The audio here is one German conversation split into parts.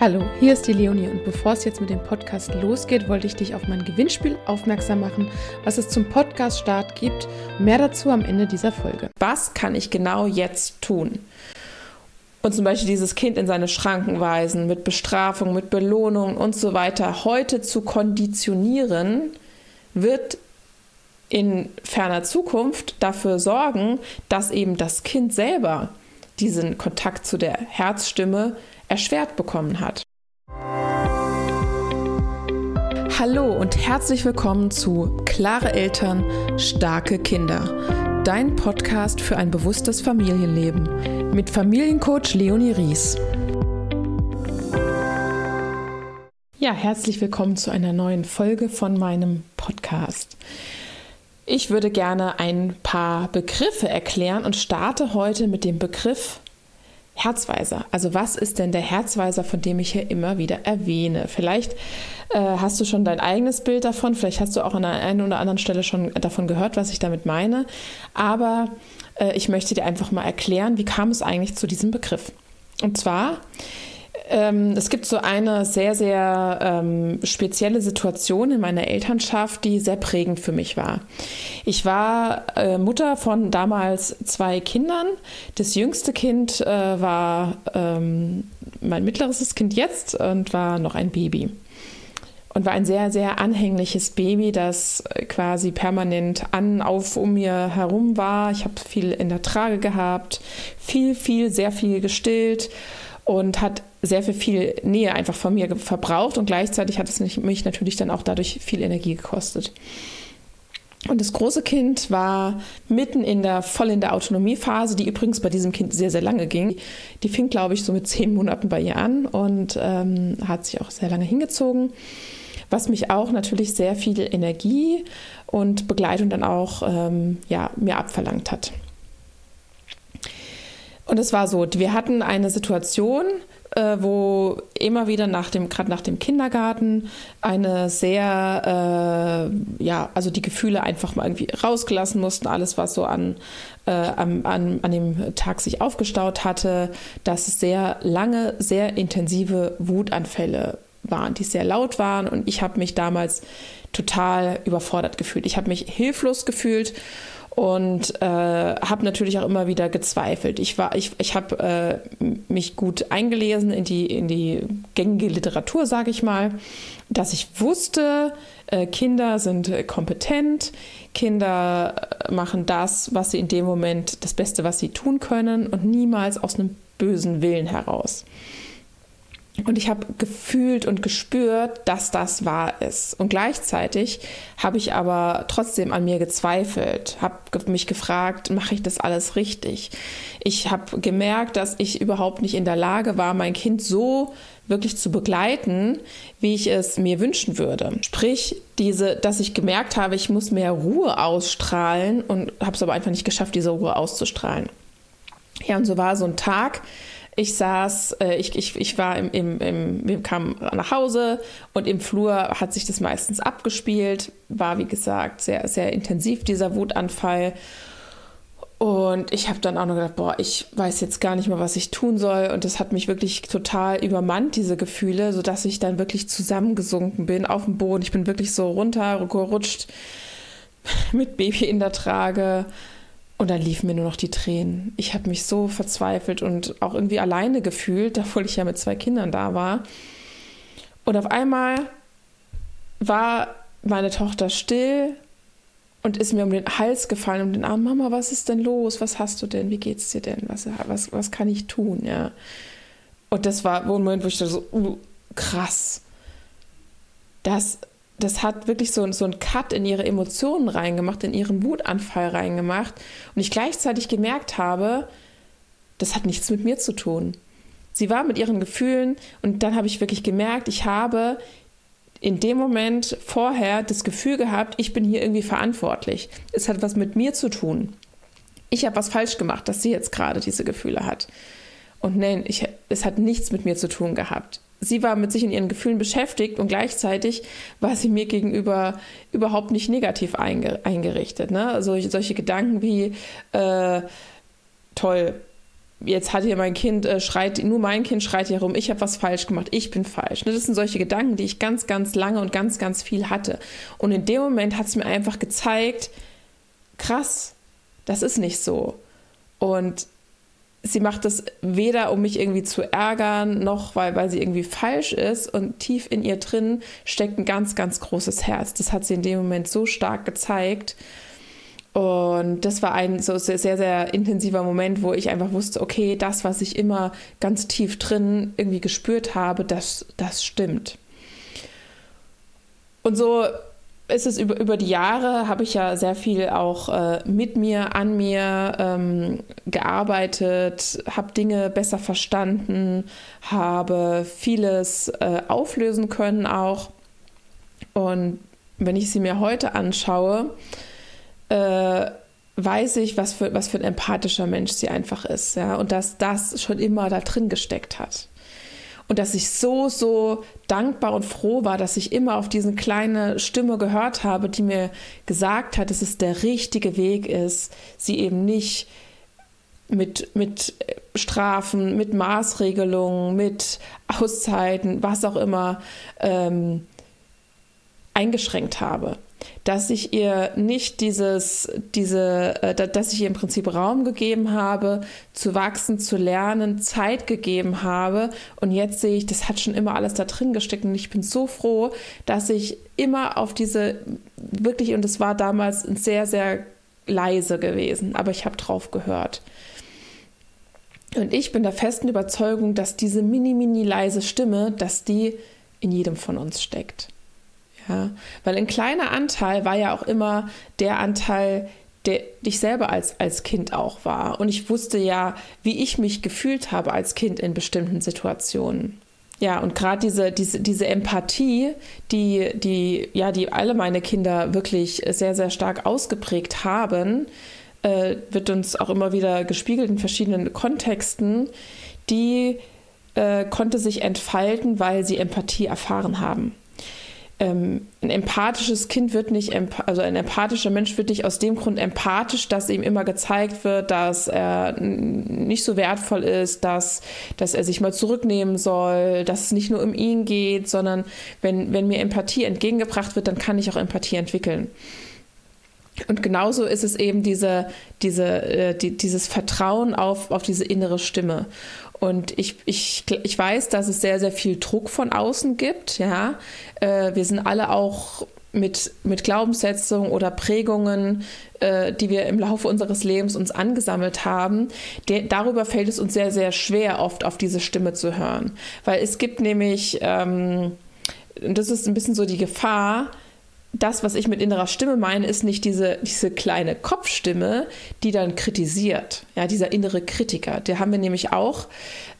Hallo, hier ist die Leonie und bevor es jetzt mit dem Podcast losgeht, wollte ich dich auf mein Gewinnspiel aufmerksam machen, was es zum Podcast-Start gibt. Mehr dazu am Ende dieser Folge. Was kann ich genau jetzt tun? Und zum Beispiel dieses Kind in seine Schranken weisen, mit Bestrafung, mit Belohnung und so weiter, heute zu konditionieren, wird in ferner Zukunft dafür sorgen, dass eben das Kind selber diesen Kontakt zu der Herzstimme erschwert bekommen hat. Hallo und herzlich willkommen zu Klare Eltern, starke Kinder. Dein Podcast für ein bewusstes Familienleben mit Familiencoach Leonie Ries. Ja, herzlich willkommen zu einer neuen Folge von meinem Podcast. Ich würde gerne ein paar Begriffe erklären und starte heute mit dem Begriff Herzweiser. Also was ist denn der Herzweiser, von dem ich hier immer wieder erwähne? Vielleicht äh, hast du schon dein eigenes Bild davon, vielleicht hast du auch an der einen oder anderen Stelle schon davon gehört, was ich damit meine. Aber äh, ich möchte dir einfach mal erklären, wie kam es eigentlich zu diesem Begriff. Und zwar ähm, es gibt so eine sehr, sehr ähm, spezielle Situation in meiner Elternschaft, die sehr prägend für mich war. Ich war äh, Mutter von damals zwei Kindern. Das jüngste Kind äh, war ähm, mein mittleres Kind jetzt und war noch ein Baby und war ein sehr, sehr anhängliches Baby, das quasi permanent an, auf, um mir herum war. Ich habe viel in der Trage gehabt, viel, viel, sehr viel gestillt und hat sehr viel, viel Nähe einfach von mir verbraucht und gleichzeitig hat es mich natürlich dann auch dadurch viel Energie gekostet. Und das große Kind war mitten in der voll in der Autonomiephase, die übrigens bei diesem Kind sehr, sehr lange ging. Die fing, glaube ich, so mit zehn Monaten bei ihr an und ähm, hat sich auch sehr lange hingezogen, was mich auch natürlich sehr viel Energie und Begleitung dann auch ähm, ja, mir abverlangt hat. Und es war so, wir hatten eine Situation, wo immer wieder nach dem, gerade nach dem Kindergarten, eine sehr, äh, ja, also die Gefühle einfach mal irgendwie rausgelassen mussten, alles, was so an, äh, an, an, an dem Tag sich aufgestaut hatte, dass es sehr lange, sehr intensive Wutanfälle waren, die sehr laut waren und ich habe mich damals total überfordert gefühlt. Ich habe mich hilflos gefühlt und äh, habe natürlich auch immer wieder gezweifelt. Ich war, ich, ich habe äh, mich gut eingelesen in die in die gängige Literatur, sage ich mal, dass ich wusste, äh, Kinder sind kompetent, Kinder äh, machen das, was sie in dem Moment das Beste, was sie tun können und niemals aus einem bösen Willen heraus. Und ich habe gefühlt und gespürt, dass das wahr ist. Und gleichzeitig habe ich aber trotzdem an mir gezweifelt, habe mich gefragt, mache ich das alles richtig? Ich habe gemerkt, dass ich überhaupt nicht in der Lage war, mein Kind so wirklich zu begleiten, wie ich es mir wünschen würde. Sprich, diese, dass ich gemerkt habe, ich muss mehr Ruhe ausstrahlen und habe es aber einfach nicht geschafft, diese Ruhe auszustrahlen. Ja, und so war so ein Tag, ich saß, äh, ich, ich, ich war im, im, im, wir kamen nach Hause und im Flur hat sich das meistens abgespielt, war wie gesagt sehr, sehr intensiv dieser Wutanfall. Und ich habe dann auch noch gedacht, boah, ich weiß jetzt gar nicht mehr, was ich tun soll. Und das hat mich wirklich total übermannt, diese Gefühle, sodass ich dann wirklich zusammengesunken bin auf dem Boden. Ich bin wirklich so runtergerutscht mit Baby in der Trage und dann liefen mir nur noch die Tränen. Ich habe mich so verzweifelt und auch irgendwie alleine gefühlt, obwohl ich ja mit zwei Kindern da war. Und auf einmal war meine Tochter still und ist mir um den Hals gefallen, um den Arm. Mama, was ist denn los? Was hast du denn? Wie geht's dir denn? Was, was, was kann ich tun? Ja. Und das war ein Moment, wo ich dachte so, uh, krass. Das das hat wirklich so, so einen Cut in ihre Emotionen reingemacht, in ihren Wutanfall reingemacht. Und ich gleichzeitig gemerkt habe, das hat nichts mit mir zu tun. Sie war mit ihren Gefühlen und dann habe ich wirklich gemerkt, ich habe in dem Moment vorher das Gefühl gehabt, ich bin hier irgendwie verantwortlich. Es hat was mit mir zu tun. Ich habe was falsch gemacht, dass sie jetzt gerade diese Gefühle hat. Und nein, ich, es hat nichts mit mir zu tun gehabt sie war mit sich in ihren Gefühlen beschäftigt und gleichzeitig war sie mir gegenüber überhaupt nicht negativ eingerichtet. Ne? Also solche Gedanken wie, äh, toll, jetzt hat hier mein Kind, äh, schreit, nur mein Kind schreit hier rum, ich habe was falsch gemacht, ich bin falsch. Ne, das sind solche Gedanken, die ich ganz, ganz lange und ganz, ganz viel hatte. Und in dem Moment hat es mir einfach gezeigt, krass, das ist nicht so. Und sie macht das weder, um mich irgendwie zu ärgern, noch weil, weil sie irgendwie falsch ist. Und tief in ihr drin steckt ein ganz, ganz großes Herz. Das hat sie in dem Moment so stark gezeigt. Und das war ein so sehr, sehr, intensiver Moment, wo ich einfach wusste, okay, das, was ich immer ganz tief drin irgendwie gespürt habe, das, das stimmt. Und so ist es über, über die Jahre, habe ich ja sehr viel auch äh, mit mir, an mir ähm, gearbeitet, habe Dinge besser verstanden, habe vieles äh, auflösen können auch. Und wenn ich sie mir heute anschaue, äh, weiß ich, was für, was für ein empathischer Mensch sie einfach ist. Ja? Und dass das schon immer da drin gesteckt hat. Und dass ich so, so dankbar und froh war, dass ich immer auf diese kleine Stimme gehört habe, die mir gesagt hat, dass es der richtige Weg ist, sie eben nicht mit, mit Strafen, mit Maßregelungen, mit Auszeiten, was auch immer, ähm, eingeschränkt habe dass ich ihr nicht dieses, diese, äh, dass ich ihr im Prinzip Raum gegeben habe, zu wachsen, zu lernen, Zeit gegeben habe. Und jetzt sehe ich, das hat schon immer alles da drin gesteckt. Und ich bin so froh, dass ich immer auf diese, wirklich, und es war damals sehr, sehr leise gewesen, aber ich habe drauf gehört. Und ich bin der festen Überzeugung, dass diese mini, mini leise Stimme, dass die in jedem von uns steckt. Ja, weil ein kleiner Anteil war ja auch immer der Anteil, der ich selber als, als Kind auch war. Und ich wusste ja, wie ich mich gefühlt habe als Kind in bestimmten Situationen. Ja, und gerade diese, diese, diese Empathie, die, die, ja, die alle meine Kinder wirklich sehr, sehr stark ausgeprägt haben, äh, wird uns auch immer wieder gespiegelt in verschiedenen Kontexten, die äh, konnte sich entfalten, weil sie Empathie erfahren haben ähm, ein empathisches Kind wird nicht, also ein empathischer Mensch wird nicht aus dem Grund empathisch, dass ihm immer gezeigt wird, dass er nicht so wertvoll ist, dass, dass er sich mal zurücknehmen soll, dass es nicht nur um ihn geht, sondern wenn, wenn mir Empathie entgegengebracht wird, dann kann ich auch Empathie entwickeln. Und genauso ist es eben diese, diese, äh, die, dieses Vertrauen auf, auf diese innere Stimme. Und ich, ich, ich weiß, dass es sehr, sehr viel Druck von außen gibt. Ja, äh, wir sind alle auch mit, mit Glaubenssetzungen oder Prägungen, äh, die wir im Laufe unseres Lebens uns angesammelt haben. Der, darüber fällt es uns sehr, sehr schwer, oft auf diese Stimme zu hören. Weil es gibt nämlich, ähm, das ist ein bisschen so die Gefahr, das, was ich mit innerer Stimme meine, ist nicht diese, diese kleine Kopfstimme, die dann kritisiert. Ja, dieser innere Kritiker, der haben wir nämlich auch.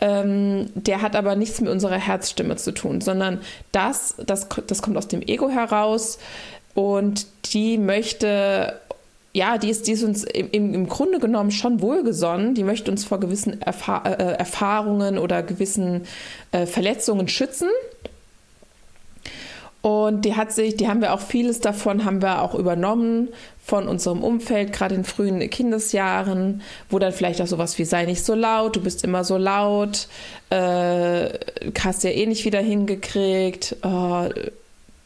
Ähm, der hat aber nichts mit unserer Herzstimme zu tun, sondern das, das, das kommt aus dem Ego heraus und die möchte ja, die ist, die ist uns im, im Grunde genommen schon wohlgesonnen. Die möchte uns vor gewissen Erfahr äh, Erfahrungen oder gewissen äh, Verletzungen schützen. Und die hat sich, die haben wir auch vieles davon haben wir auch übernommen von unserem Umfeld, gerade in frühen Kindesjahren, wo dann vielleicht auch sowas wie sei nicht so laut, du bist immer so laut, äh, hast ja eh nicht wieder hingekriegt, oh,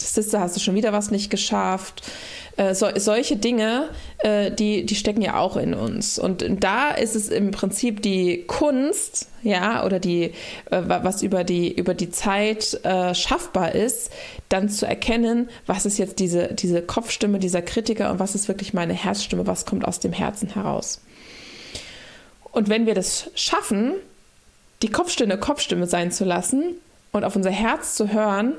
Sister, hast du schon wieder was nicht geschafft. Äh, so, solche Dinge, äh, die, die stecken ja auch in uns. Und da ist es im Prinzip die Kunst, ja, oder die, äh, was über die, über die Zeit schaffbar ist, dann zu erkennen, was ist jetzt diese, diese Kopfstimme, dieser Kritiker und was ist wirklich meine Herzstimme, was kommt aus dem Herzen heraus. Und wenn wir das schaffen, die Kopfstimme Kopfstimme sein zu lassen und auf unser Herz zu hören,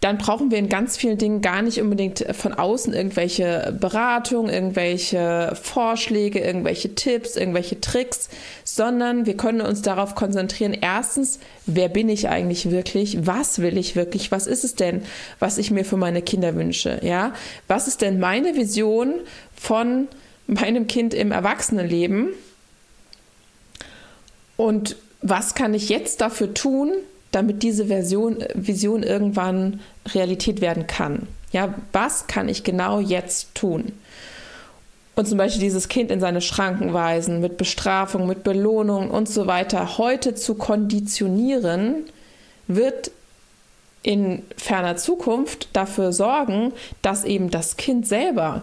dann brauchen wir in ganz vielen Dingen gar nicht unbedingt von außen irgendwelche Beratungen, irgendwelche Vorschläge, irgendwelche Tipps, irgendwelche Tricks, sondern wir können uns darauf konzentrieren, erstens, wer bin ich eigentlich wirklich? Was will ich wirklich? Was ist es denn, was ich mir für meine Kinder wünsche? Ja? Was ist denn meine Vision von meinem Kind im Erwachsenenleben? Und was kann ich jetzt dafür tun, damit diese Version, Vision irgendwann Realität werden kann. Ja, was kann ich genau jetzt tun? und zum Beispiel dieses Kind in seine Schranken weisen, mit Bestrafung, mit Belohnung und so weiter, heute zu konditionieren, wird in ferner Zukunft dafür sorgen, dass eben das Kind selber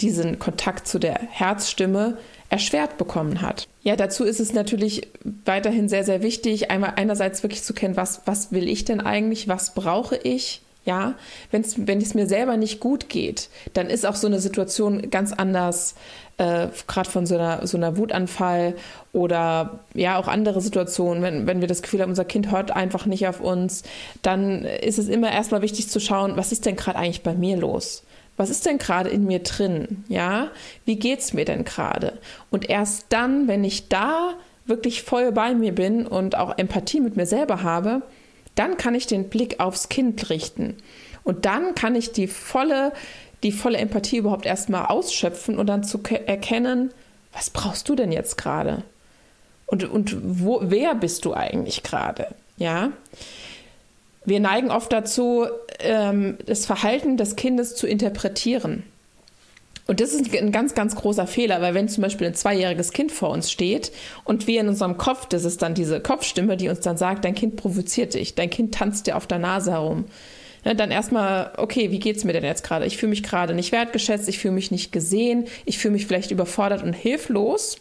diesen Kontakt zu der Herzstimme erschwert bekommen hat. Ja, dazu ist es natürlich weiterhin sehr, sehr wichtig, einmal einerseits wirklich zu kennen, was, was will ich denn eigentlich, was brauche ich, ja, Wenn's, wenn es mir selber nicht gut geht, dann ist auch so eine Situation ganz anders, äh, gerade von so einer, so einer Wutanfall oder ja auch andere Situationen, wenn, wenn wir das Gefühl haben, unser Kind hört einfach nicht auf uns, dann ist es immer erstmal wichtig zu schauen, was ist denn gerade eigentlich bei mir los? Was ist denn gerade in mir drin? Ja, wie geht's mir denn gerade? Und erst dann, wenn ich da wirklich voll bei mir bin und auch Empathie mit mir selber habe, dann kann ich den Blick aufs Kind richten. Und dann kann ich die volle, die volle Empathie überhaupt erstmal ausschöpfen und dann zu erkennen, was brauchst du denn jetzt gerade? Und, und wo, wer bist du eigentlich gerade? Ja. Wir neigen oft dazu, ähm, das Verhalten des Kindes zu interpretieren. Und das ist ein ganz, ganz großer Fehler, weil wenn zum Beispiel ein zweijähriges Kind vor uns steht und wir in unserem Kopf, das ist dann diese Kopfstimme, die uns dann sagt, dein Kind provoziert dich, dein Kind tanzt dir auf der Nase herum. Ja, dann erstmal, okay, wie geht es mir denn jetzt gerade? Ich fühle mich gerade nicht wertgeschätzt, ich fühle mich nicht gesehen, ich fühle mich vielleicht überfordert und hilflos.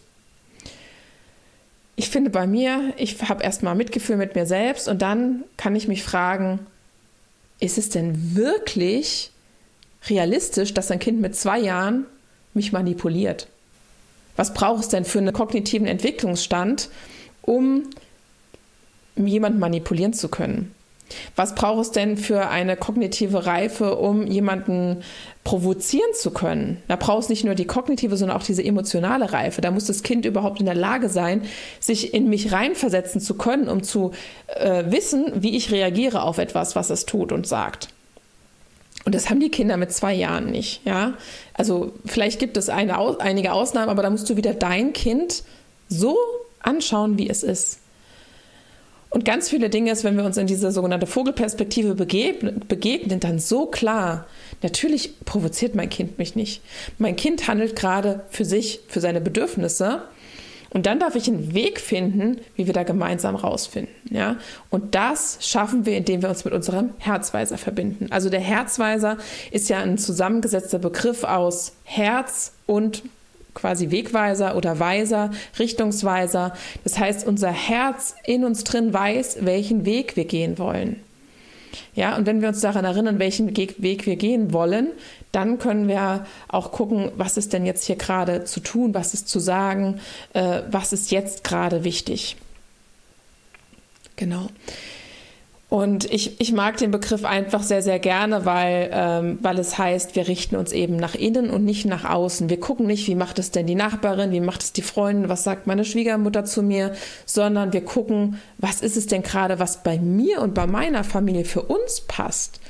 Ich finde bei mir, ich habe erstmal Mitgefühl mit mir selbst und dann kann ich mich fragen, ist es denn wirklich realistisch, dass ein Kind mit zwei Jahren mich manipuliert? Was braucht es denn für einen kognitiven Entwicklungsstand, um jemanden manipulieren zu können? Was braucht es denn für eine kognitive Reife, um jemanden provozieren zu können? Da braucht es nicht nur die kognitive, sondern auch diese emotionale Reife. Da muss das Kind überhaupt in der Lage sein, sich in mich reinversetzen zu können, um zu äh, wissen, wie ich reagiere auf etwas, was es tut und sagt. Und das haben die Kinder mit zwei Jahren nicht, ja. Also vielleicht gibt es eine, einige Ausnahmen, aber da musst du wieder dein Kind so anschauen, wie es ist. Und ganz viele Dinge ist, wenn wir uns in diese sogenannte Vogelperspektive begegnen, dann so klar. Natürlich provoziert mein Kind mich nicht. Mein Kind handelt gerade für sich, für seine Bedürfnisse und dann darf ich einen Weg finden, wie wir da gemeinsam rausfinden. Ja? Und das schaffen wir, indem wir uns mit unserem Herzweiser verbinden. Also der Herzweiser ist ja ein zusammengesetzter Begriff aus Herz und quasi Wegweiser oder Weiser, Richtungsweiser. Das heißt, unser Herz in uns drin weiß, welchen Weg wir gehen wollen. Ja, und wenn wir uns daran erinnern, welchen Weg wir gehen wollen, dann können wir auch gucken, was ist denn jetzt hier gerade zu tun, was ist zu sagen, äh, was ist jetzt gerade wichtig. Genau. Und ich, ich mag den Begriff einfach sehr, sehr gerne, weil, ähm, weil es heißt, wir richten uns eben nach innen und nicht nach außen. Wir gucken nicht, wie macht es denn die Nachbarin, wie macht es die Freundin, was sagt meine Schwiegermutter zu mir, sondern wir gucken, was ist es denn gerade, was bei mir und bei meiner Familie für uns passt.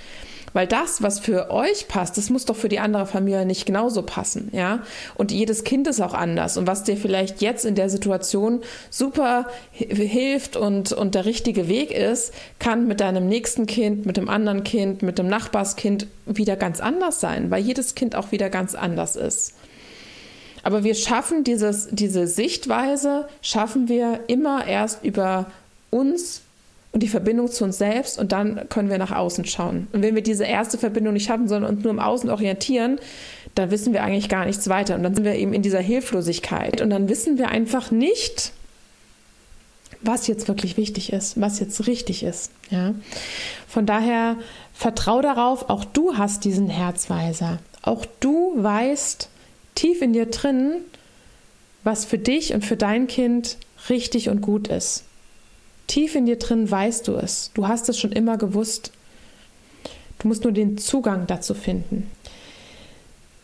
Weil das, was für euch passt, das muss doch für die andere Familie nicht genauso passen, ja? Und jedes Kind ist auch anders. Und was dir vielleicht jetzt in der Situation super hilft und, und der richtige Weg ist, kann mit deinem nächsten Kind, mit dem anderen Kind, mit dem Nachbarskind wieder ganz anders sein, weil jedes Kind auch wieder ganz anders ist. Aber wir schaffen dieses, diese Sichtweise, schaffen wir immer erst über uns und die Verbindung zu uns selbst und dann können wir nach außen schauen. Und wenn wir diese erste Verbindung nicht haben, sondern uns nur im Außen orientieren, dann wissen wir eigentlich gar nichts weiter. Und dann sind wir eben in dieser Hilflosigkeit. Und dann wissen wir einfach nicht, was jetzt wirklich wichtig ist, was jetzt richtig ist. Ja? Von daher vertrau darauf, auch du hast diesen Herzweiser. Auch du weißt tief in dir drin, was für dich und für dein Kind richtig und gut ist. Tief in dir drin weißt du es. Du hast es schon immer gewusst. Du musst nur den Zugang dazu finden.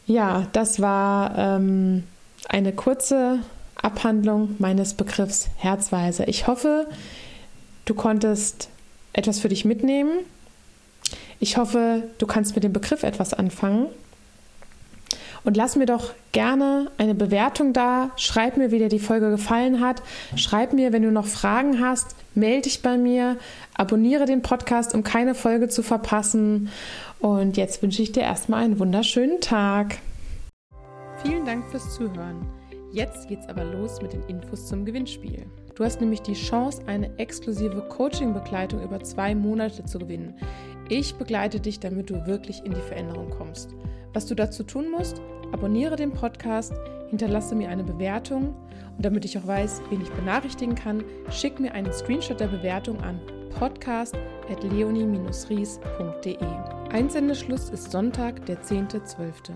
Ja, das war ähm, eine kurze Abhandlung meines Begriffs Herzweise. Ich hoffe, du konntest etwas für dich mitnehmen. Ich hoffe, du kannst mit dem Begriff etwas anfangen. Und lass mir doch gerne eine Bewertung da. Schreib mir, wie dir die Folge gefallen hat. Schreib mir, wenn du noch Fragen hast. Melde dich bei mir. Abonniere den Podcast, um keine Folge zu verpassen. Und jetzt wünsche ich dir erstmal einen wunderschönen Tag. Vielen Dank fürs Zuhören. Jetzt geht's aber los mit den Infos zum Gewinnspiel. Du hast nämlich die Chance, eine exklusive Coaching-Begleitung über zwei Monate zu gewinnen. Ich begleite dich, damit du wirklich in die Veränderung kommst. Was du dazu tun musst, abonniere den Podcast, hinterlasse mir eine Bewertung und damit ich auch weiß, wen ich benachrichtigen kann, schick mir einen Screenshot der Bewertung an podcast.leonie-ries.de. Einsendeschluss ist Sonntag, der 10.12.